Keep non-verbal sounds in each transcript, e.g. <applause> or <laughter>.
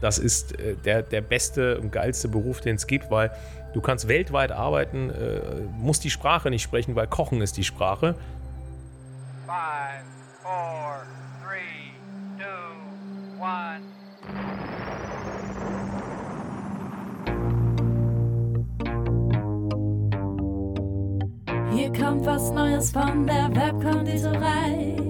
das ist äh, der, der beste und geilste Beruf, den es gibt, weil du kannst weltweit arbeiten, äh, musst die Sprache nicht sprechen, weil Kochen ist die Sprache. Five, four, three, two, one. Hier kommt was Neues von der Webkonditorei.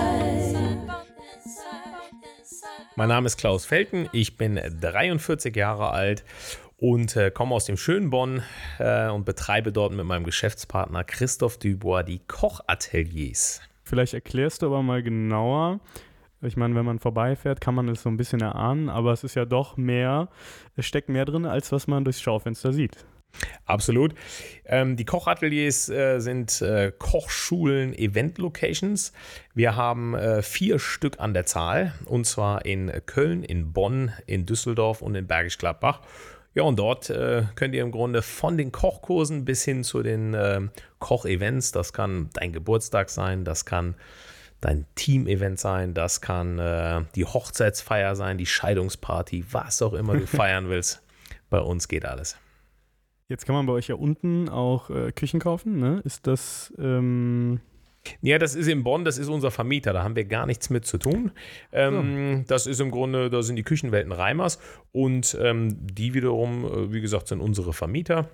Mein Name ist Klaus Felten, ich bin 43 Jahre alt und äh, komme aus dem schönen Bonn äh, und betreibe dort mit meinem Geschäftspartner Christoph Dubois die Kochateliers. Vielleicht erklärst du aber mal genauer. Ich meine, wenn man vorbeifährt, kann man es so ein bisschen erahnen, aber es ist ja doch mehr, es steckt mehr drin, als was man durchs Schaufenster sieht. Absolut. Ähm, die Kochateliers äh, sind äh, Kochschulen, Event-Locations. Wir haben äh, vier Stück an der Zahl, und zwar in Köln, in Bonn, in Düsseldorf und in Bergisch Gladbach. Ja, und dort äh, könnt ihr im Grunde von den Kochkursen bis hin zu den äh, Kochevents, das kann dein Geburtstag sein, das kann dein Team-Event sein, das kann äh, die Hochzeitsfeier sein, die Scheidungsparty, was auch immer du <laughs> feiern willst. Bei uns geht alles. Jetzt kann man bei euch ja unten auch äh, Küchen kaufen, ne? Ist das. Ähm ja, das ist in Bonn, das ist unser Vermieter, da haben wir gar nichts mit zu tun. Ähm, so. Das ist im Grunde, da sind die Küchenwelten Reimers und ähm, die wiederum, äh, wie gesagt, sind unsere Vermieter.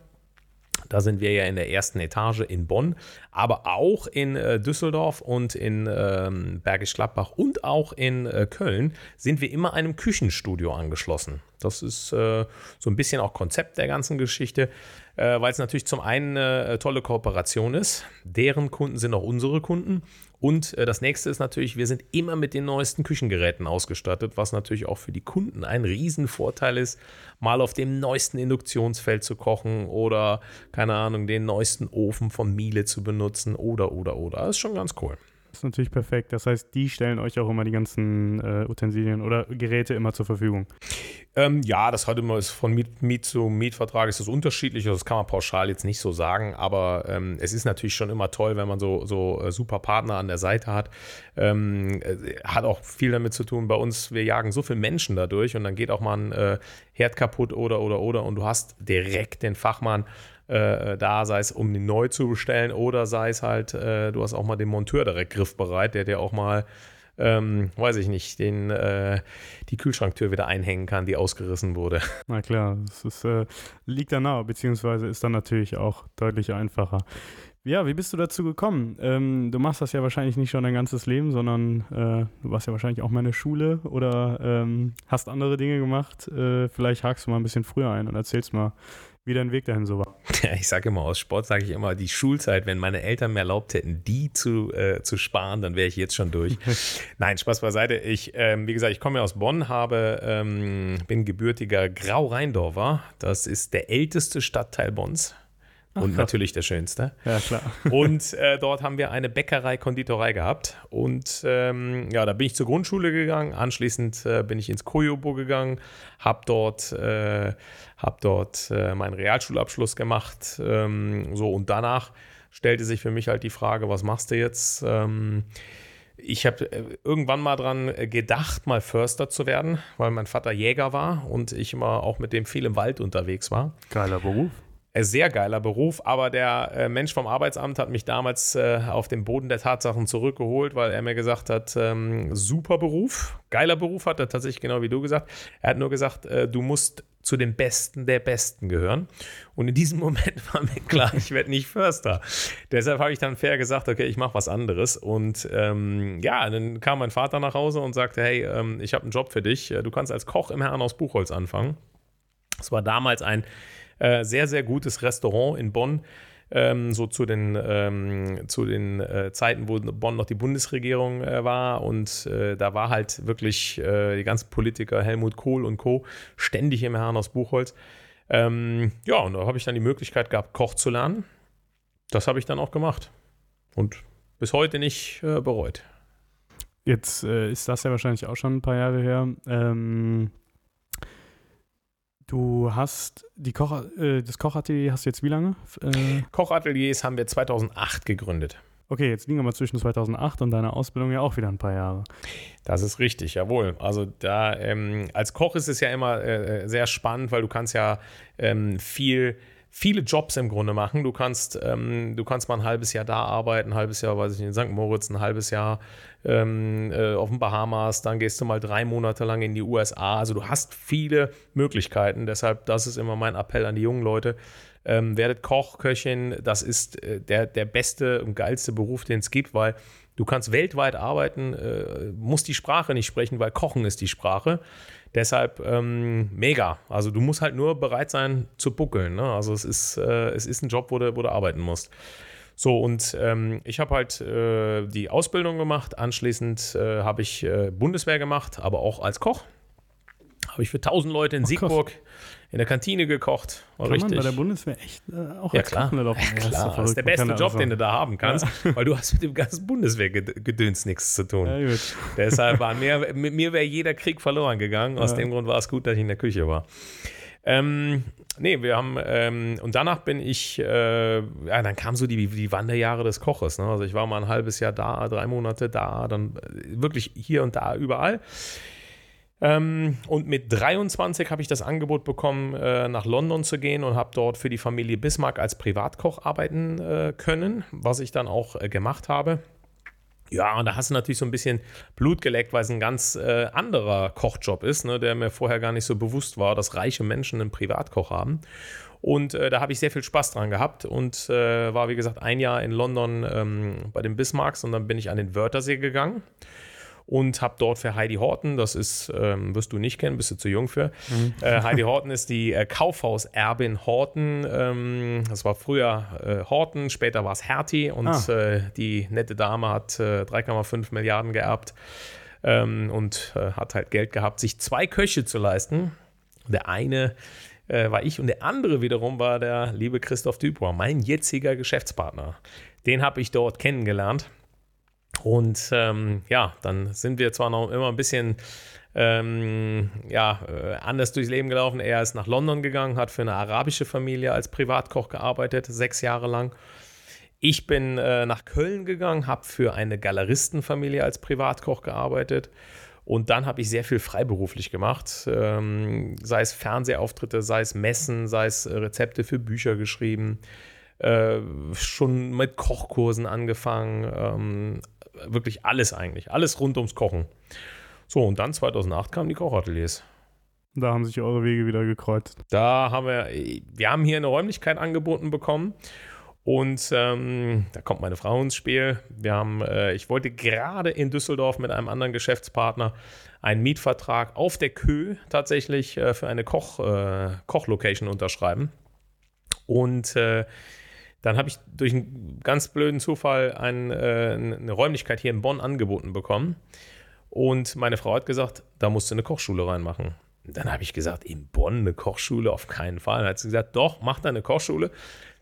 Da sind wir ja in der ersten Etage in Bonn, aber auch in äh, Düsseldorf und in ähm, Bergisch Gladbach und auch in äh, Köln sind wir immer einem Küchenstudio angeschlossen. Das ist äh, so ein bisschen auch Konzept der ganzen Geschichte, äh, weil es natürlich zum einen eine tolle Kooperation ist. Deren Kunden sind auch unsere Kunden. Und äh, das nächste ist natürlich, wir sind immer mit den neuesten Küchengeräten ausgestattet, was natürlich auch für die Kunden ein Riesenvorteil ist, mal auf dem neuesten Induktionsfeld zu kochen oder, keine Ahnung, den neuesten Ofen von Miele zu benutzen oder, oder, oder. Das ist schon ganz cool. Ist natürlich perfekt. Das heißt, die stellen euch auch immer die ganzen äh, Utensilien oder Geräte immer zur Verfügung. Ähm, ja, das hat immer von Miet, Miet zu Mietvertrag ist das unterschiedlich. Also das kann man pauschal jetzt nicht so sagen, aber ähm, es ist natürlich schon immer toll, wenn man so, so äh, super Partner an der Seite hat. Ähm, äh, hat auch viel damit zu tun. Bei uns, wir jagen so viele Menschen dadurch und dann geht auch mal ein äh, Herd kaputt oder oder oder und du hast direkt den Fachmann äh, da, sei es um den neu zu bestellen oder sei es halt, äh, du hast auch mal den Monteur direkt griffbereit, der dir auch mal, ähm, weiß ich nicht, den, äh, die Kühlschranktür wieder einhängen kann, die ausgerissen wurde. <laughs> Na klar, das ist, äh, liegt da nahe, beziehungsweise ist dann natürlich auch deutlich einfacher. Ja, wie bist du dazu gekommen? Ähm, du machst das ja wahrscheinlich nicht schon dein ganzes Leben, sondern äh, du warst ja wahrscheinlich auch mal in der Schule oder ähm, hast andere Dinge gemacht. Äh, vielleicht hakst du mal ein bisschen früher ein und erzählst mal, wie dein Weg dahin so war. Ja, ich sage immer, aus Sport sage ich immer, die Schulzeit, wenn meine Eltern mir erlaubt hätten, die zu, äh, zu sparen, dann wäre ich jetzt schon durch. <laughs> Nein, Spaß beiseite. Ich, ähm, wie gesagt, ich komme ja aus Bonn, habe, ähm, bin gebürtiger Grau-Rheindorfer. Das ist der älteste Stadtteil Bonns. Und Ach, natürlich der schönste. Ja, klar. Und äh, dort haben wir eine Bäckerei, Konditorei gehabt. Und ähm, ja, da bin ich zur Grundschule gegangen. Anschließend äh, bin ich ins Koyobo gegangen, habe dort, äh, hab dort äh, meinen Realschulabschluss gemacht. Ähm, so, und danach stellte sich für mich halt die Frage, was machst du jetzt? Ähm, ich habe äh, irgendwann mal dran gedacht, mal Förster zu werden, weil mein Vater Jäger war und ich immer auch mit dem viel im Wald unterwegs war. Geiler Beruf. Äh, sehr geiler Beruf, aber der äh, Mensch vom Arbeitsamt hat mich damals äh, auf den Boden der Tatsachen zurückgeholt, weil er mir gesagt hat, ähm, super Beruf, geiler Beruf hat er tatsächlich genau wie du gesagt. Er hat nur gesagt, du musst zu den Besten der Besten gehören. Und in diesem <laughs> Moment war mir klar, ich werde nicht Förster. Deshalb habe ich dann fair gesagt, okay, ich mache was anderes. Und ähm, ja, dann kam mein Vater nach Hause und sagte, hey, ähm, ich habe einen Job für dich. Du kannst als Koch im Herren aus Buchholz anfangen. Das war damals ein äh, sehr, sehr gutes Restaurant in Bonn. ähm, so zu den, ähm, zu den äh, Zeiten, wo Bonn noch die Bundesregierung äh, war. Und äh, da war halt wirklich äh, die ganzen Politiker, Helmut Kohl und Co., ständig im Herrn aus Buchholz. Ähm, ja, und da habe ich dann die Möglichkeit gehabt, Koch zu lernen. Das habe ich dann auch gemacht. Und bis heute nicht äh, bereut. Jetzt ist das ja wahrscheinlich auch schon ein paar Jahre her. Du hast die Koch, äh, das Kochatelier hast du jetzt wie lange? Äh, Kochateliers haben wir 2008 gegründet. Okay, jetzt liegen wir mal zwischen 2008 und deiner Ausbildung ja auch wieder ein paar Jahre. Das ist richtig, jawohl. Also da ähm, als Koch ist es ja immer äh, äh sehr spannend, weil du kannst ja ähm, viel viele Jobs im Grunde machen. Du kannst, ähm, du kannst mal ein halbes Jahr da arbeiten, ein halbes Jahr, weiß ich nicht, in St. Moritz, ein halbes Jahr ähm, äh, auf den Bahamas, dann gehst du mal drei Monate lang in die USA. Also du hast viele Möglichkeiten. Deshalb, das ist immer mein Appell an die jungen Leute. Ähm, werdet Koch, Köchin, das ist äh, der, der beste und geilste Beruf, den es gibt, weil du kannst weltweit arbeiten, äh, musst die Sprache nicht sprechen, weil Kochen ist die Sprache. Deshalb ähm, mega. Also du musst halt nur bereit sein zu buckeln. Ne? Also es ist, äh, es ist ein Job, wo du, wo du arbeiten musst. So, und ähm, ich habe halt äh, die Ausbildung gemacht. Anschließend äh, habe ich äh, Bundeswehr gemacht, aber auch als Koch. Habe ich für 1000 Leute in Siegburg in der Kantine gekocht. War Kann richtig. man bei der Bundeswehr echt äh, auch ja, klar. Ja, klar. Das ist der beste Job, den du da haben kannst, ja. <laughs> weil du hast mit dem ganzen Bundeswehrgedöns nichts zu tun. Ja, Deshalb war mir, mit mir wäre jeder Krieg verloren gegangen. Aus dem Grund war es gut, dass ich in der Küche war. Ähm, nee, wir haben, ähm, und danach bin ich, äh, ja, dann kamen so die, die Wanderjahre des Koches. Ne? Also ich war mal ein halbes Jahr da, drei Monate da, dann äh, wirklich hier und da, überall. Ähm, und mit 23 habe ich das Angebot bekommen, äh, nach London zu gehen und habe dort für die Familie Bismarck als Privatkoch arbeiten äh, können, was ich dann auch äh, gemacht habe. Ja, und da hast du natürlich so ein bisschen Blut geleckt, weil es ein ganz äh, anderer Kochjob ist, ne, der mir vorher gar nicht so bewusst war, dass reiche Menschen einen Privatkoch haben. Und äh, da habe ich sehr viel Spaß dran gehabt und äh, war, wie gesagt, ein Jahr in London ähm, bei den Bismarcks und dann bin ich an den Wörthersee gegangen und habe dort für Heidi Horten, das ist, ähm, wirst du nicht kennen, bist du zu jung für. Mhm. Äh, Heidi Horten ist die äh, Kaufhauserbin Horten. Ähm, das war früher äh, Horten, später war es Hertie und ah. Äh, die nette Dame hat 3,5 äh, Milliarden geerbt ähm, und äh, hat halt Geld gehabt, sich zwei Köche zu leisten. Der eine war ich und der andere wiederum war der liebe Christoph Dubois, mein jetziger Geschäftspartner. Den habe ich dort kennengelernt. Und ähm, ja, dann sind wir zwar noch immer ein bisschen ähm, ja, äh, anders durchs Leben gelaufen. Er ist nach London gegangen, hat für eine arabische Familie als Privatkoch gearbeitet, sechs Jahre lang. Ich bin äh, nach Köln gegangen, habe für eine Galeristenfamilie als Privatkoch gearbeitet. Und dann habe ich sehr viel freiberuflich gemacht, ähm, sei es Fernsehauftritte, sei es Messen, sei es Rezepte für Bücher geschrieben, äh, schon mit Kochkursen angefangen, ähm, wirklich alles eigentlich. Alles rund ums Kochen. So, und dann 2008 kamen die Kochateliers. Da haben sich eure Wege wieder gekreuzt. Da haben wir, wir haben hier eine Räumlichkeit angeboten bekommen. Und ähm, da kommt meine Frau ins Spiel. Wir haben, äh, ich wollte gerade in Düsseldorf mit einem anderen Geschäftspartner einen Mietvertrag auf der Kö tatsächlich äh, für eine Koch, äh, Kochlocation unterschreiben. Und äh, dann habe ich durch einen ganz blöden Zufall ein, äh, eine Räumlichkeit hier in Bonn angeboten bekommen. Und meine Frau hat gesagt, da musst du eine Kochschule reinmachen. Dann habe ich gesagt, in Bonn eine Kochschule auf keinen Fall. Dann hat sie gesagt, doch, mach da eine Kochschule.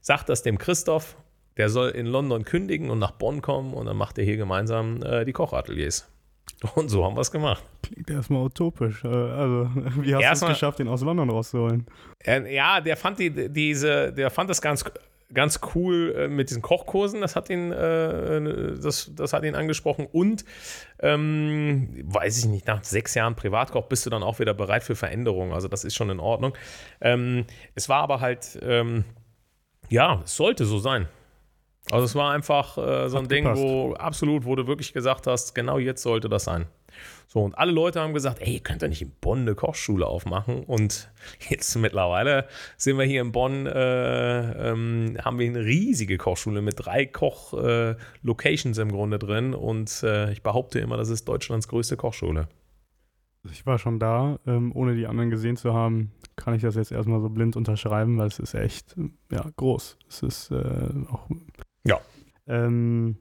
Sag das dem Christoph, der soll in London kündigen und nach Bonn kommen und dann macht er hier gemeinsam äh, die Kochateliers. Und so haben wir es gemacht. Klingt erstmal utopisch. Äh, also, <laughs> wie hast du es geschafft, ihn aus London rauszuholen? ja, der fand die, diese, der fand das ganz ganz cool äh, mit diesen Kochkursen, das hat ihn, äh, das, das hat ihn angesprochen. Und ähm, weiß ich nicht, nach sechs Jahren Privatkoch bist du dann auch wieder bereit für Veränderungen. Also das ist schon in Ordnung. Ähm, es war aber halt, ähm, ja, es sollte so sein. Also es war einfach äh, so ein Ding, wo absolut, wo du wirklich gesagt hast, genau jetzt sollte das sein. So, und alle Leute haben gesagt, ey, könnt ihr nicht in Bonn eine Kochschule aufmachen? Und <laughs> jetzt mittlerweile sind wir hier in Bonn, äh, ähm, haben wir eine riesige Kochschule mit drei Koch-Locations äh, im Grunde drin. Und äh, ich behaupte immer, das ist Deutschlands größte Kochschule. Ich war schon da, ähm, ohne die anderen gesehen zu haben, kann ich das jetzt erstmal so blind unterschreiben, weil es ist echt, ja, groß. Es ist äh, auch. Ja. Ähm,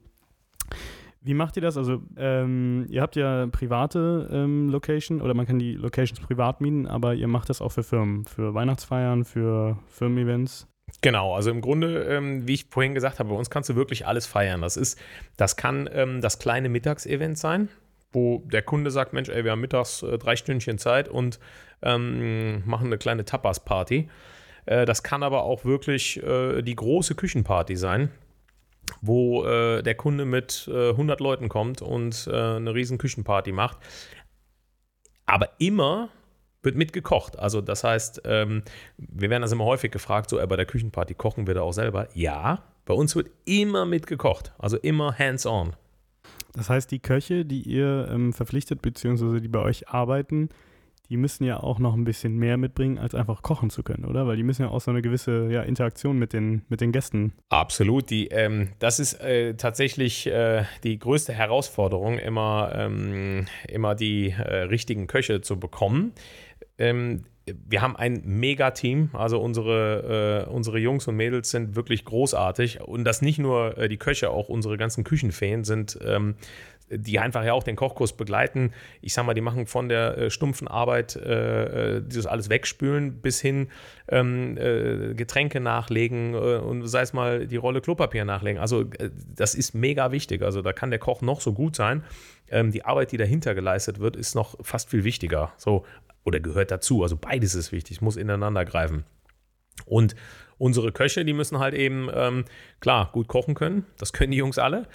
wie macht ihr das? Also, ähm, ihr habt ja private ähm, Location oder man kann die Locations privat mieten, aber ihr macht das auch für Firmen, für Weihnachtsfeiern, für Firmen-Events. Genau, also im Grunde, ähm, wie ich vorhin gesagt habe, bei uns kannst du wirklich alles feiern. Das ist, das kann ähm, das kleine Mittagsevent sein, wo der Kunde sagt, Mensch, ey, wir haben mittags äh, drei Stündchen Zeit und ähm, machen eine kleine Tapas-Party. Äh, das kann aber auch wirklich äh, die große Küchenparty sein, wo äh, der Kunde mit 100 äh, Leuten kommt und äh, eine riesen Küchenparty macht. Aber immer wird mitgekocht. Also das heißt, ähm, wir werden das immer häufig gefragt, so bei der Küchenparty kochen wir da auch selber. Ja, bei uns wird immer mitgekocht. Also immer hands-on. Das heißt, die Köche, die ihr ähm, verpflichtet, beziehungsweise die bei euch arbeiten, die müssen ja auch noch ein bisschen mehr mitbringen, als einfach kochen zu können, oder? Weil die müssen ja auch so eine gewisse ja, Interaktion mit den, mit den Gästen. Absolut. Die, ähm, das ist äh, tatsächlich äh, die größte Herausforderung, immer, ähm, immer die äh, richtigen Köche zu bekommen. Ähm, wir haben ein Mega-Team, also unsere, äh, unsere Jungs und Mädels sind wirklich großartig und das nicht nur äh, die Köche, auch unsere ganzen Küchenfeen sind, ähm, die einfach ja auch den Kochkurs begleiten. Ich sag mal, die machen von der äh, stumpfen Arbeit, äh, äh dieses alles wegspülen, bis hin ähm, äh, Getränke nachlegen äh, und sei es mal die Rolle Klopapier nachlegen. Also äh, das ist mega wichtig. Also da kann der Koch noch so gut sein. Ähm, die Arbeit, die dahinter geleistet wird, ist noch fast viel wichtiger. So, oder gehört dazu. Also beides ist wichtig, muss ineinander greifen. Und unsere Köche, die müssen halt eben, ähm, klar, gut kochen können. Das können die Jungs alle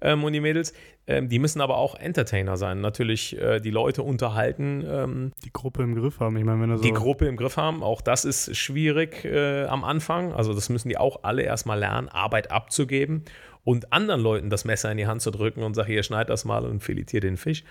ähm, und die Mädels. Ähm, die müssen aber auch Entertainer sein. Natürlich äh, die Leute unterhalten. Ähm, die Gruppe im Griff haben. Ich meine, wenn er so die Gruppe im Griff haben. Auch das ist schwierig äh, am Anfang. Also das müssen die auch alle erstmal lernen, Arbeit abzugeben und anderen Leuten das Messer in die Hand zu drücken und sagen, hier schneid das mal und filetier den Fisch.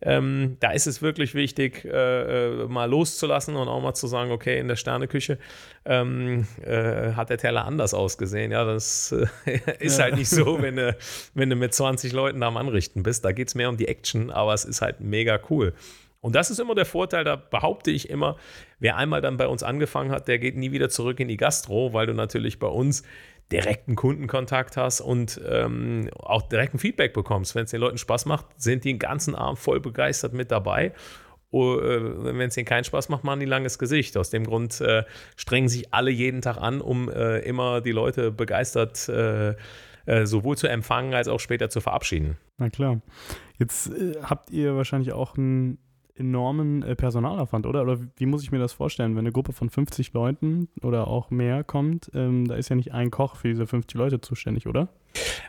Ähm, da ist es wirklich wichtig, äh, äh, mal loszulassen und auch mal zu sagen, okay, in der Sterneküche ähm, äh, hat der Teller anders ausgesehen. Ja, das äh, <laughs> ist ja. halt nicht so, wenn du, wenn du mit 20 Leuten da am Anrichten bist. Da geht es mehr um die Action, aber es ist halt mega cool. Und das ist immer der Vorteil, da behaupte ich immer, wer einmal dann bei uns angefangen hat, der geht nie wieder zurück in die Gastro, weil du natürlich bei uns direkten Kundenkontakt hast und ähm, auch direkten Feedback bekommst. Wenn es den Leuten Spaß macht, sind die den ganzen Abend voll begeistert mit dabei. Oh, äh, wenn es ihnen keinen Spaß macht, machen die langes Gesicht. Aus dem Grund äh, strengen sich alle jeden Tag an, um äh, immer die Leute begeistert äh, äh, sowohl zu empfangen als auch später zu verabschieden. Na klar. Jetzt äh, habt ihr wahrscheinlich auch ein enormen äh, Personalaufwand, oder? Oder wie muss ich mir das vorstellen? Wenn eine Gruppe von 50 Leuten oder auch mehr kommt, ähm, da ist ja nicht ein Koch für diese 50 Leute zuständig, oder?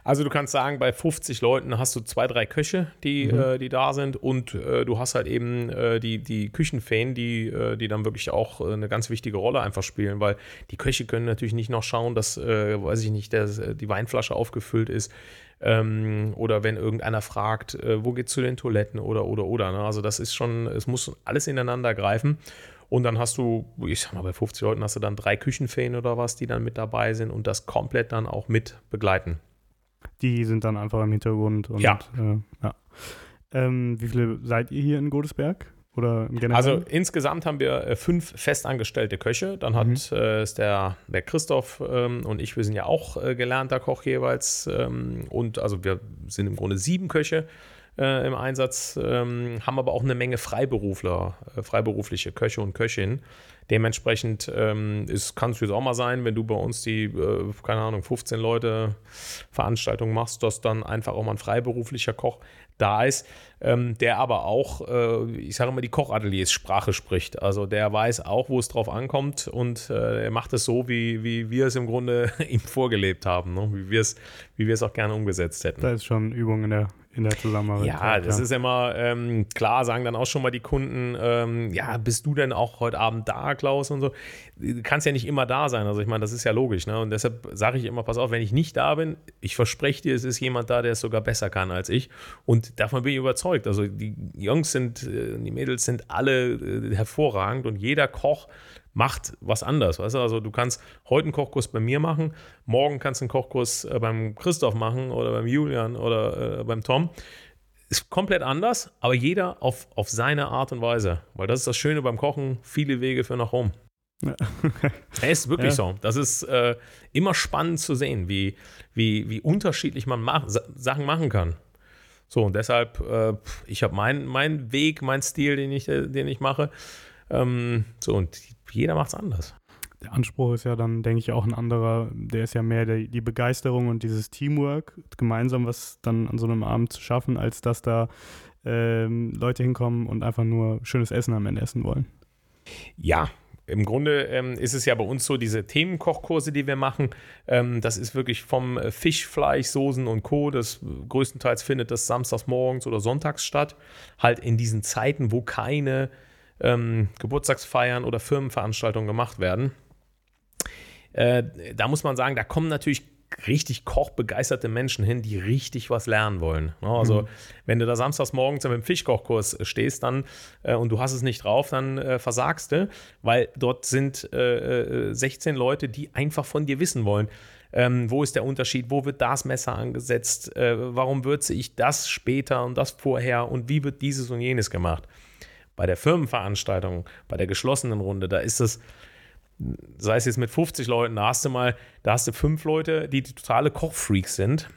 Also du kannst sagen, bei 50 Leuten hast du zwei, drei Köche, die, mhm. äh, die da sind und äh, du hast halt eben äh, die, die Küchenfeen, die, äh, die dann wirklich auch äh, eine ganz wichtige Rolle einfach spielen, weil die Köche können natürlich nicht noch schauen, dass, weiß ich nicht, der, die Weinflasche aufgefüllt ist ähm, oder wenn irgendeiner fragt, wo geht's zu den Toiletten oder, oder, oder. Ne? Also das ist schon, es muss alles ineinander greifen. Und dann hast du, ich sag mal, bei 50 Leuten hast du dann drei Küchenfeen oder was, die dann mit dabei sind und das komplett dann auch mit begleiten. Die sind dann einfach im Hintergrund. Und, ja. Äh, ja. Ähm, wie viele seid ihr hier in Godesberg? Oder im Generellen? Also insgesamt haben wir äh, fünf festangestellte Köche. Dann hat mhm. äh, ist der, der Christoph ähm, und ich, wir sind ja auch äh, gelernter Koch jeweils. Ähm, und also wir sind im Grunde sieben Köche äh, im Einsatz, ähm, haben aber auch eine Menge Freiberufler, äh, freiberufliche Köche und Köchinnen. Dementsprechend ähm, kann es auch mal sein, wenn du bei uns die, äh, keine Ahnung, 15 Leute Veranstaltung machst, dass dann einfach auch mal ein freiberuflicher Koch da ist, ähm, der aber auch, äh, ich sage immer, die Kochateliers Sprache spricht. Also der weiß auch, wo es drauf ankommt und äh, er macht es so, wie, wie wir es im Grunde <laughs> ihm vorgelebt haben, ne? wie wir es wie auch gerne umgesetzt hätten. Da ist schon Übung in der in der Zusammenarbeit. Ja, das ja. ist immer ähm, klar, sagen dann auch schon mal die Kunden, ähm, ja, bist du denn auch heute Abend da, Klaus und so. Du kannst ja nicht immer da sein. Also ich meine, das ist ja logisch. Ne? Und deshalb sage ich immer, pass auf, wenn ich nicht da bin, ich verspreche dir, es ist jemand da, der es sogar besser kann als ich. Und davon bin ich überzeugt. Also die Jungs sind, äh, die Mädels sind alle äh, hervorragend und jeder Koch macht was anders. Weißt du? Also du kannst heute einen Kochkurs bei mir machen, morgen kannst du einen Kochkurs äh, beim Christoph machen oder beim Julian oder äh, beim Tom. ist komplett anders, aber jeder auf, auf seine Art und Weise. Weil das ist das Schöne beim Kochen, viele Wege für nach Rom. Ja. <laughs> es ist wirklich ja. so. Das ist äh, immer spannend zu sehen, wie, wie, wie unterschiedlich man mach, Sachen machen kann. So, und deshalb, äh, ich habe meinen mein Weg, meinen Stil, den ich, äh, den ich mache. Ähm, so, und jeder macht es anders. Der Anspruch ist ja dann, denke ich, auch ein anderer. Der ist ja mehr der, die Begeisterung und dieses Teamwork, gemeinsam was dann an so einem Abend zu schaffen, als dass da ähm, Leute hinkommen und einfach nur schönes Essen am Ende essen wollen. Ja, im Grunde ähm, ist es ja bei uns so, diese Themenkochkurse, die wir machen, ähm, das ist wirklich vom äh, Fisch, Fleisch, Soßen und Co. Das größtenteils findet das samstags morgens oder sonntags statt. Halt in diesen Zeiten, wo keine ähm, Geburtstagsfeiern oder Firmenveranstaltungen gemacht werden. Äh, da muss man sagen, da kommen natürlich richtig kochbegeisterte Menschen hin, die richtig was lernen wollen. Also, mhm. wenn du da samstags morgens im Fischkochkurs stehst dann äh, und du hast es nicht drauf, dann äh, versagst du, weil dort sind äh, 16 äh, Leute, die einfach von dir wissen wollen. Ähm, wo ist der Unterschied? Wo wird das Messer angesetzt? Äh, warum würze ich das später und das vorher? Und wie wird dieses und jenes gemacht? Bei der Firmenveranstaltung, bei der geschlossenen Runde, da ist es sei es jetzt mit 50 Leuten, da hast du mal, da hast du fünf Leute, die, die totale Kochfreaks sind,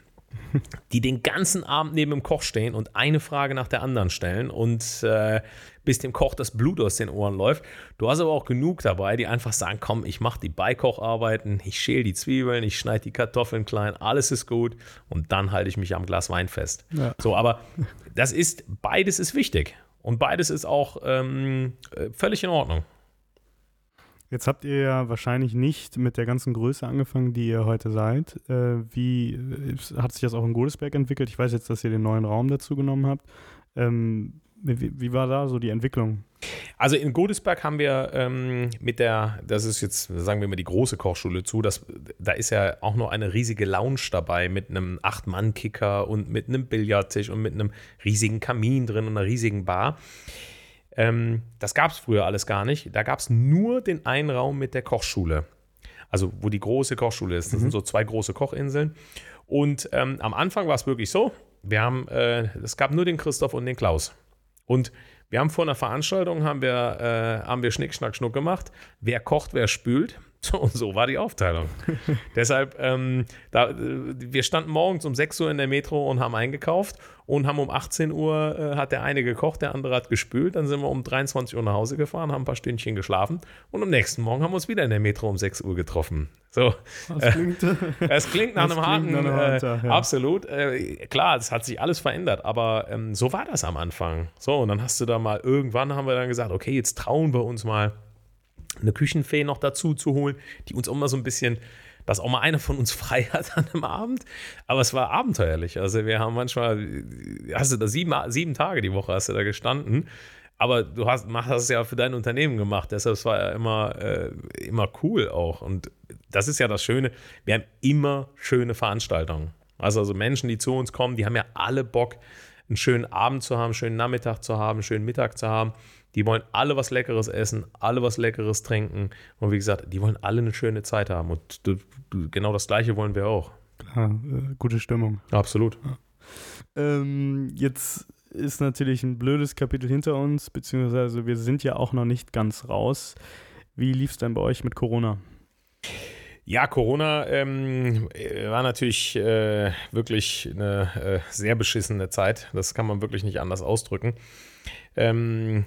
die den ganzen Abend neben dem Koch stehen und eine Frage nach der anderen stellen und äh, bis dem Koch das Blut aus den Ohren läuft. Du hast aber auch genug dabei, die einfach sagen, komm, ich mache die Beikocharbeiten, ich schäle die Zwiebeln, ich schneide die Kartoffeln klein, alles ist gut und dann halte ich mich am Glas Wein fest. Ja. So, aber das ist, beides ist wichtig und beides ist auch ähm, äh, völlig in Ordnung. Jetzt habt ihr ja wahrscheinlich nicht mit der ganzen Größe angefangen, die ihr heute seid. Äh, wie äh, hat sich das auch in Godesberg entwickelt? Ich weiß jetzt, dass ihr den neuen Raum dazu genommen habt. Ähm, wie, wie, war da so die Entwicklung? Also in Godesberg haben wir ähm, mit der, das ist jetzt, sagen wir mal, die große Kochschule zu, das, da ist ja auch noch eine riesige Lounge dabei mit einem Acht-Mann-Kicker und mit einem Billardtisch und mit einem riesigen Kamin drin und einer riesigen Bar. Ähm, das gab es früher alles gar nicht. Da gab es nur den einen Raum mit der Kochschule. Also, wo die große Kochschule ist. Das mhm. sind so zwei große Kochinseln. Und ähm, am Anfang war es wirklich so: wir haben, äh, es gab nur den Christoph und den Klaus. Und wir haben vor einer Veranstaltung haben wir, äh, haben wir Schnick, Schnack, Schnuck gemacht. Wer kocht, wer spült. <laughs> So, und so war die Aufteilung. <laughs> Deshalb, ähm, da, wir standen morgens um 6 Uhr in der Metro und haben eingekauft und haben um 18 Uhr äh, hat der eine gekocht, der andere hat gespült. Dann sind wir um 23 Uhr nach Hause gefahren, haben ein paar Stündchen geschlafen und am nächsten Morgen haben wir uns wieder in der Metro um 6 Uhr getroffen. So, das klingt, äh, <laughs> es klingt nach einem harten, nach einem äh, ja. absolut. Äh, klar, es hat sich alles verändert, aber ähm, so war das am Anfang. So, und dann hast du da mal irgendwann haben wir dann gesagt, okay, jetzt trauen wir uns mal eine Küchenfee noch dazu zu holen, die uns auch mal so ein bisschen, dass auch mal einer von uns <laughs> frei hat an einem Abend. Aber es war abenteuerlich. Also wir haben manchmal, hast du da sieben, sieben Tage die Woche hast du da gestanden. Aber du hast, hast es ja für dein Unternehmen gemacht, deshalb war ja immer, äh, immer cool auch. Und das ist ja das Schöne, wir haben immer schöne Veranstaltungen. Also, also Menschen, die zu uns kommen, die haben ja alle Bock, einen schönen Abend zu haben, einen schönen Nachmittag zu haben, einen schönen Mittag zu haben. Die wollen alle was Leckeres essen, alle was Leckeres trinken. Und wie gesagt, die wollen alle eine schöne Zeit haben. Und genau das Gleiche wollen wir auch. Klar, äh, gute Stimmung. Absolut. Ja. Ähm, jetzt ist natürlich ein blödes Kapitel hinter uns, beziehungsweise wir sind ja auch noch nicht ganz raus. Wie lief es denn bei euch mit Corona? Ja, Corona ähm, war natürlich äh, wirklich eine äh, sehr beschissene Zeit. Das kann man wirklich nicht anders ausdrücken. Ähm,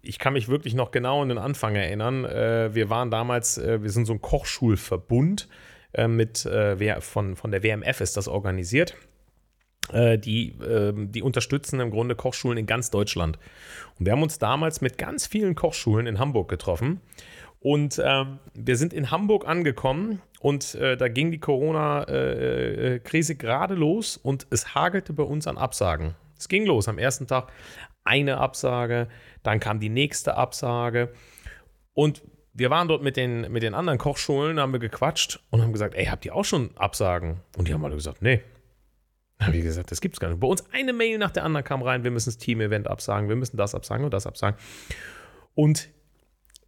ich kann mich wirklich noch genau an den Anfang erinnern. Äh, wir waren damals, äh, wir sind so ein Kochschulverbund äh, mit, äh, von, von der WMF ist das organisiert. Äh, die, ähm, die unterstützen im Grunde Kochschulen in ganz Deutschland. Und wir haben uns damals mit ganz vielen Kochschulen in Hamburg getroffen. Und ähm, wir sind in Hamburg angekommen und äh, da ging die Corona-Krise gerade los und es hagelte bei uns an Absagen. Es ging los am ersten Tag eine Absage, dann kam die nächste Absage und wir waren dort mit den, mit den anderen Kochschulen, haben wir gequatscht und haben gesagt, ey, habt ihr auch schon Absagen? Und die haben alle gesagt, nee. Dann habe ich gesagt, das gibt's gar nicht. Bei uns eine Mail nach der anderen kam rein, wir müssen das Team-Event absagen, wir müssen das absagen und das absagen. Und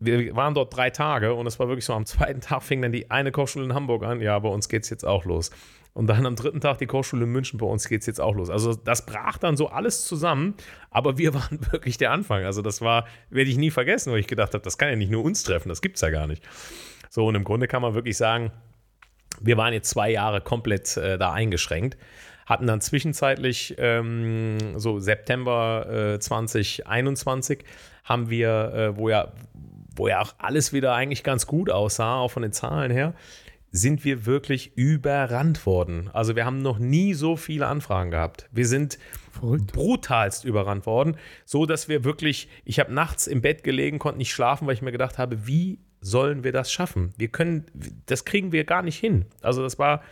wir waren dort drei Tage und es war wirklich so, am zweiten Tag fing dann die eine Kochschule in Hamburg an, ja, bei uns geht es jetzt auch los. Und dann am dritten Tag die Kochschule in München, bei uns geht es jetzt auch los. Also das brach dann so alles zusammen, aber wir <laughs> waren wirklich der Anfang. Also das war, werde ich nie vergessen, wo ich gedacht habe, das kann ja nicht nur uns treffen, das gibt es ja gar nicht. So, und im Grunde kann man wirklich sagen, wir waren jetzt zwei Jahre komplett äh, da eingeschränkt, hatten dann zwischenzeitlich ähm, so September äh, 2021 haben wir, äh, wo ja wo ja auch alles wieder eigentlich ganz gut aussah, auch von den Zahlen her, sind wir wirklich überrannt worden. Also wir haben noch nie so viele Anfragen gehabt. Wir sind Verrückt. brutalst überrannt worden, so dass wir wirklich, ich habe nachts im Bett gelegen, konnte nicht schlafen, weil ich mir gedacht habe, wie sollen wir das schaffen? Wir können, das kriegen wir gar nicht hin. Also das war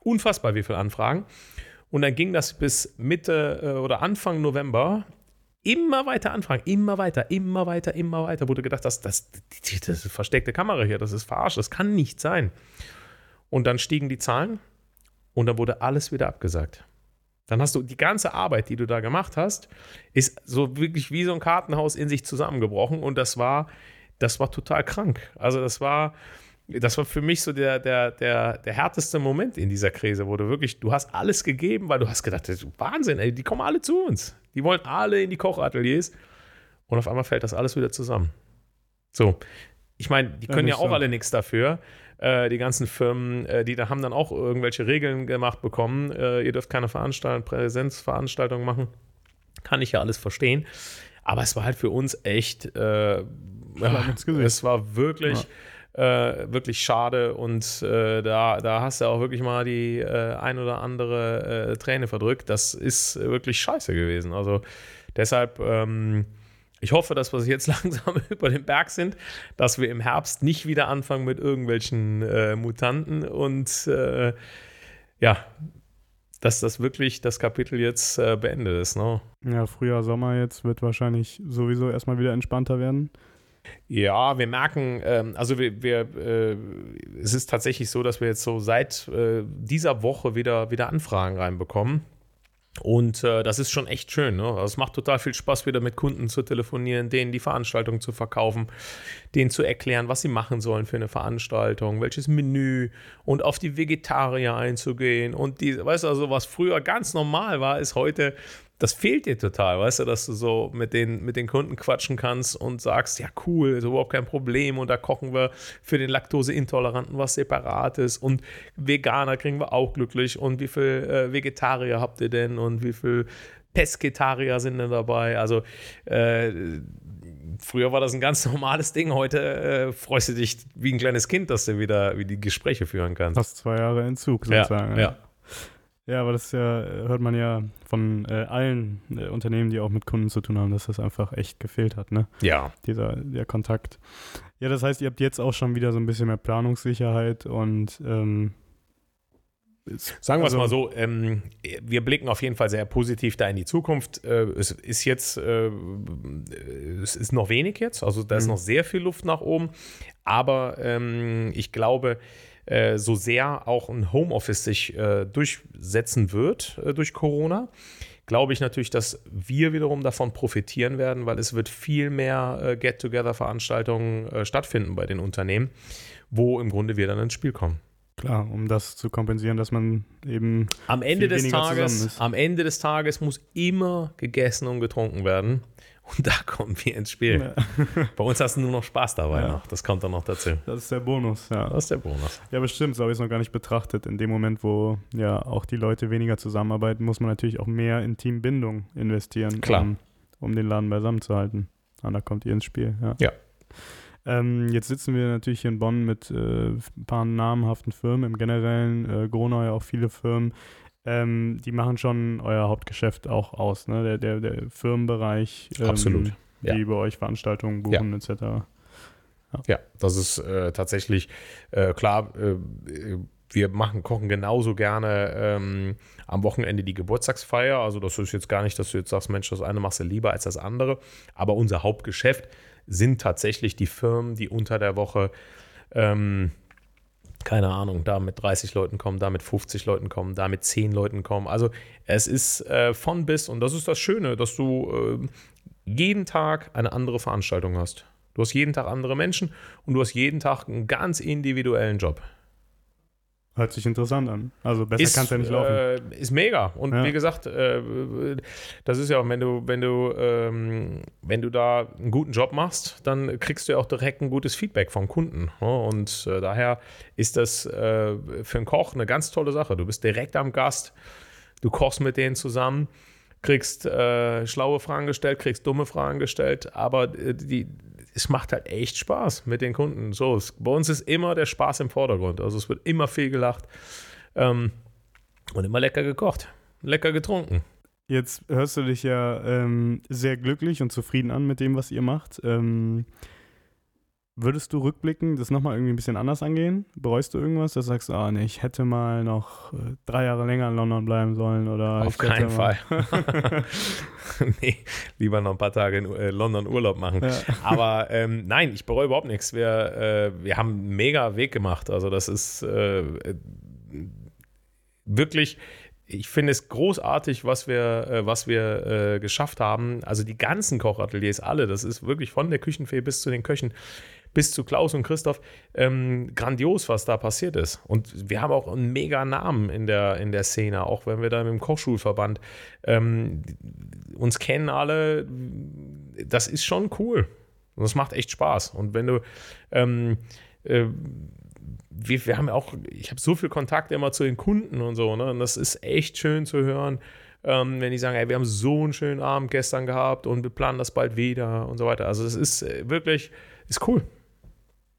unfassbar, wie viele Anfragen. Und dann ging das bis Mitte äh, oder Anfang November immer weiter anfragen, immer weiter, immer weiter, immer weiter. Wurde gedacht, das, das, das ist versteckte Kamera hier, das ist verarscht, das kann nicht sein. Und dann stiegen die Zahlen und dann wurde alles wieder abgesagt. Dann hast du die ganze Arbeit, die du da gemacht hast, ist so wirklich wie so ein Kartenhaus in sich zusammengebrochen und das war, das war total krank. Also das war, das war für mich so der, der, der, der härteste Moment in dieser Krise, wo du wirklich, du hast alles gegeben, weil du hast gedacht, das ist Wahnsinn, ey, die kommen alle zu uns. Die wollen alle in die Kochateliers und auf einmal fällt das alles wieder zusammen. So, ich meine, die können ja, ja auch so. alle nichts dafür. Äh, die ganzen Firmen, äh, die da haben dann auch irgendwelche Regeln gemacht bekommen. Äh, ihr dürft keine Veranstaltung, Präsenzveranstaltungen machen. Kann ich ja alles verstehen. Aber es war halt für uns echt, äh, ja, es war wirklich. Ja. Äh, wirklich schade und äh, da, da hast du auch wirklich mal die äh, ein oder andere äh, Träne verdrückt. Das ist wirklich scheiße gewesen. Also deshalb ähm, ich hoffe, dass wir jetzt <laughs> langsam über den Berg sind, dass wir im Herbst nicht wieder anfangen mit irgendwelchen äh, Mutanten und äh, ja, dass das wirklich das Kapitel jetzt beendet ist. Ne? Ja, Frühjahr, Sommer jetzt wird wahrscheinlich sowieso erstmal wieder entspannter werden. Ja, wir merken, ähm, also wir, wir äh, es ist tatsächlich so, dass wir jetzt so seit äh, dieser Woche wieder, wieder Anfragen reinbekommen. Und äh, das ist schon echt schön. Ne? Also es macht total viel Spaß, wieder mit Kunden zu telefonieren, denen die Veranstaltung zu verkaufen, denen zu erklären, was sie machen sollen für eine Veranstaltung, welches Menü und auf die Vegetarier einzugehen. Und die, weißt du, also was früher ganz normal war, ist heute das fehlt dir total, weißt du, dass du so mit den, mit den Kunden quatschen kannst und sagst, ja cool, ist überhaupt kein Problem und da kochen wir für den Laktoseintoleranten was Separates und Veganer kriegen wir auch glücklich und wie viel äh, Vegetarier habt ihr denn und wie viel Pesketarier sind denn dabei? Also äh, früher war das ein ganz <laughs> normales Ding. Heute äh, freust du dich wie ein kleines Kind, dass du wieder wie die Gespräche führen kannst. Fast zwei Jahre Entzug sozusagen. Ja, ja. Ja, aber das ja, hört man ja von äh, allen äh, Unternehmen, die auch mit Kunden zu tun haben, dass das einfach echt gefehlt hat, ne? Ja. Dieser der Kontakt. Ja, das heißt, ihr habt jetzt auch schon wieder so ein bisschen mehr Planungssicherheit und ähm, Sagen wir es also, mal so, ähm, wir blicken auf jeden Fall sehr positiv da in die Zukunft. Äh, es ist jetzt, äh, es ist noch wenig jetzt, also da ist mhm. noch sehr viel Luft nach oben, aber ähm, ich glaube, äh, so sehr auch ein Homeoffice sich äh, durchsetzen wird äh, durch Corona, glaube ich natürlich, dass wir wiederum davon profitieren werden, weil es wird viel mehr äh, Get-Together-Veranstaltungen äh, stattfinden bei den Unternehmen, wo im Grunde wir dann ins Spiel kommen. Klar, um das zu kompensieren, dass man eben am Ende des Tages, am Ende des Tages muss immer gegessen und getrunken werden. Und da kommen wir ins Spiel. Ja. Bei uns hast du nur noch Spaß dabei ja. noch. Das kommt dann noch dazu. Das ist der Bonus, ja. Das ist der Bonus. Ja, bestimmt. So habe ich es noch gar nicht betrachtet. In dem Moment, wo ja auch die Leute weniger zusammenarbeiten, muss man natürlich auch mehr in Teambindung investieren, Klar. Um, um den Laden beisammen zu halten. Und da kommt ihr ins Spiel, ja. Ja. Ähm, jetzt sitzen wir natürlich hier in Bonn mit äh, ein paar namhaften Firmen im Generellen, äh, Gronau ja auch viele Firmen ähm, die machen schon euer Hauptgeschäft auch aus, ne? Der, der, der Firmenbereich, ähm, Absolut. Ja. die bei euch Veranstaltungen buchen, ja. etc. Ja. das ist äh, tatsächlich äh, klar. Äh, wir machen, kochen genauso gerne ähm, am Wochenende die Geburtstagsfeier. Also, das ist jetzt gar nicht, dass du jetzt sagst, Mensch, das eine machst du lieber als das andere. Aber unser Hauptgeschäft sind tatsächlich die Firmen, die unter der Woche ähm, keine Ahnung, da mit 30 Leuten kommen, da mit 50 Leuten kommen, da mit 10 Leuten kommen. Also es ist äh, von bis und das ist das Schöne, dass du äh, jeden Tag eine andere Veranstaltung hast. Du hast jeden Tag andere Menschen und du hast jeden Tag einen ganz individuellen Job. Hört sich interessant an. Also besser kann es ja nicht laufen. Äh, ist mega. Und ja. wie gesagt, äh, das ist ja auch, wenn du, wenn du, ähm, wenn du da einen guten Job machst, dann kriegst du ja auch direkt ein gutes Feedback vom Kunden. Ne? Und äh, daher ist das äh, für einen Koch eine ganz tolle Sache. Du bist direkt am Gast, du kochst mit denen zusammen, kriegst äh, schlaue Fragen gestellt, kriegst dumme Fragen gestellt, aber äh, die, es macht halt echt Spaß mit den Kunden. So, es, bei uns ist immer der Spaß im Vordergrund. Also es wird immer viel gelacht ähm, und immer lecker gekocht, lecker getrunken. Jetzt hörst du dich ja ähm, sehr glücklich und zufrieden an mit dem, was ihr macht. Ähm, Würdest du rückblicken das nochmal irgendwie ein bisschen anders angehen? Bereust du irgendwas? Dass du sagst, ah, nee, ich hätte mal noch äh, drei Jahre länger in London bleiben sollen? Oder Auf keinen Fall. <laughs> <laughs> nee, lieber noch ein paar Tage in äh, London Urlaub machen. Ja. Aber ähm, nein, ich bereue überhaupt nichts. Wir, äh, wir haben einen mega Weg gemacht. Also, das ist äh, wirklich ich finde es großartig, was wir, äh, was wir äh, geschafft haben. Also die ganzen Kochateliers, alle, das ist wirklich von der Küchenfee bis zu den Köchen bis zu Klaus und Christoph, ähm, grandios, was da passiert ist. Und wir haben auch einen mega Namen in der, in der Szene, auch wenn wir da mit dem Kochschulverband ähm, uns kennen alle. Das ist schon cool. Und das macht echt Spaß. Und wenn du ähm, äh, wir, wir haben ja auch, ich habe so viel Kontakt immer zu den Kunden und so, ne? Und das ist echt schön zu hören, ähm, wenn die sagen, ey, wir haben so einen schönen Abend gestern gehabt und wir planen das bald wieder und so weiter. Also es ist äh, wirklich, ist cool.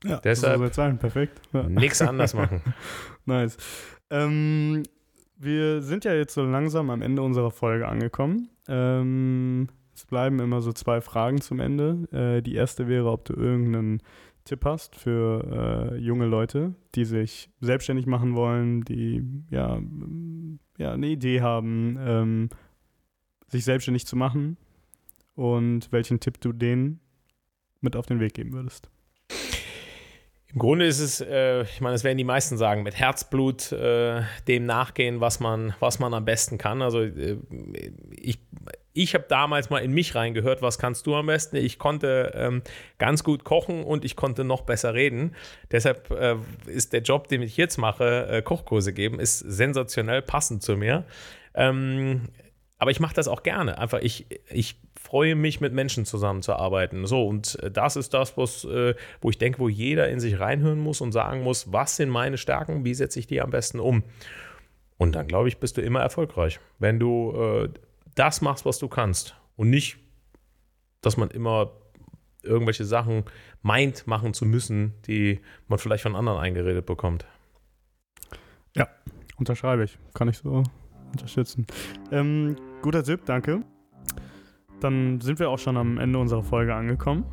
Ja, Deshalb so sein. Perfekt. Ja. Nichts anders machen. <laughs> nice. Ähm, wir sind ja jetzt so langsam am Ende unserer Folge angekommen. Ähm, es bleiben immer so zwei Fragen zum Ende. Äh, die erste wäre, ob du irgendeinen Tipp hast für äh, junge Leute, die sich selbstständig machen wollen, die ja, ja eine Idee haben, ähm, sich selbstständig zu machen und welchen Tipp du denen mit auf den Weg geben würdest. Im Grunde ist es, äh, ich meine, das werden die meisten sagen, mit Herzblut äh, dem nachgehen, was man, was man am besten kann. Also äh, ich, ich habe damals mal in mich reingehört, was kannst du am besten? Ich konnte ähm, ganz gut kochen und ich konnte noch besser reden. Deshalb äh, ist der Job, den ich jetzt mache, äh, Kochkurse geben, ist sensationell passend zu mir. Ähm, aber ich mache das auch gerne. Einfach, ich, ich freue mich, mit Menschen zusammenzuarbeiten. So, und äh, das ist das, was, äh, wo ich denke, wo jeder in sich reinhören muss und sagen muss, was sind meine Stärken, wie setze ich die am besten um? Und dann, glaube ich, bist du immer erfolgreich, wenn du äh, das machst, was du kannst. Und nicht, dass man immer irgendwelche Sachen meint, machen zu müssen, die man vielleicht von anderen eingeredet bekommt. Ja, unterschreibe ich. Kann ich so unterstützen. Ähm, guter Tipp, danke. Dann sind wir auch schon am Ende unserer Folge angekommen.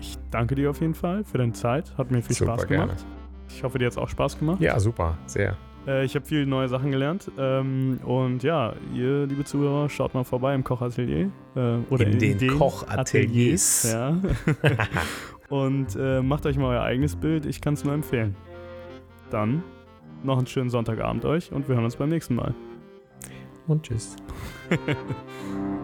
Ich danke dir auf jeden Fall für deine Zeit. Hat mir viel super, Spaß gemacht. Gerne. Ich hoffe, dir hat es auch Spaß gemacht. Ja, super, sehr. Äh, ich habe viele neue Sachen gelernt. Ähm, und ja, ihr, liebe Zuhörer, schaut mal vorbei im Kochatelier. Äh, oder in, in den, den Kochateliers. Ja. <laughs> und äh, macht euch mal euer eigenes Bild. Ich kann es nur empfehlen. Dann noch einen schönen Sonntagabend euch und wir hören uns beim nächsten Mal und tschüss. <laughs>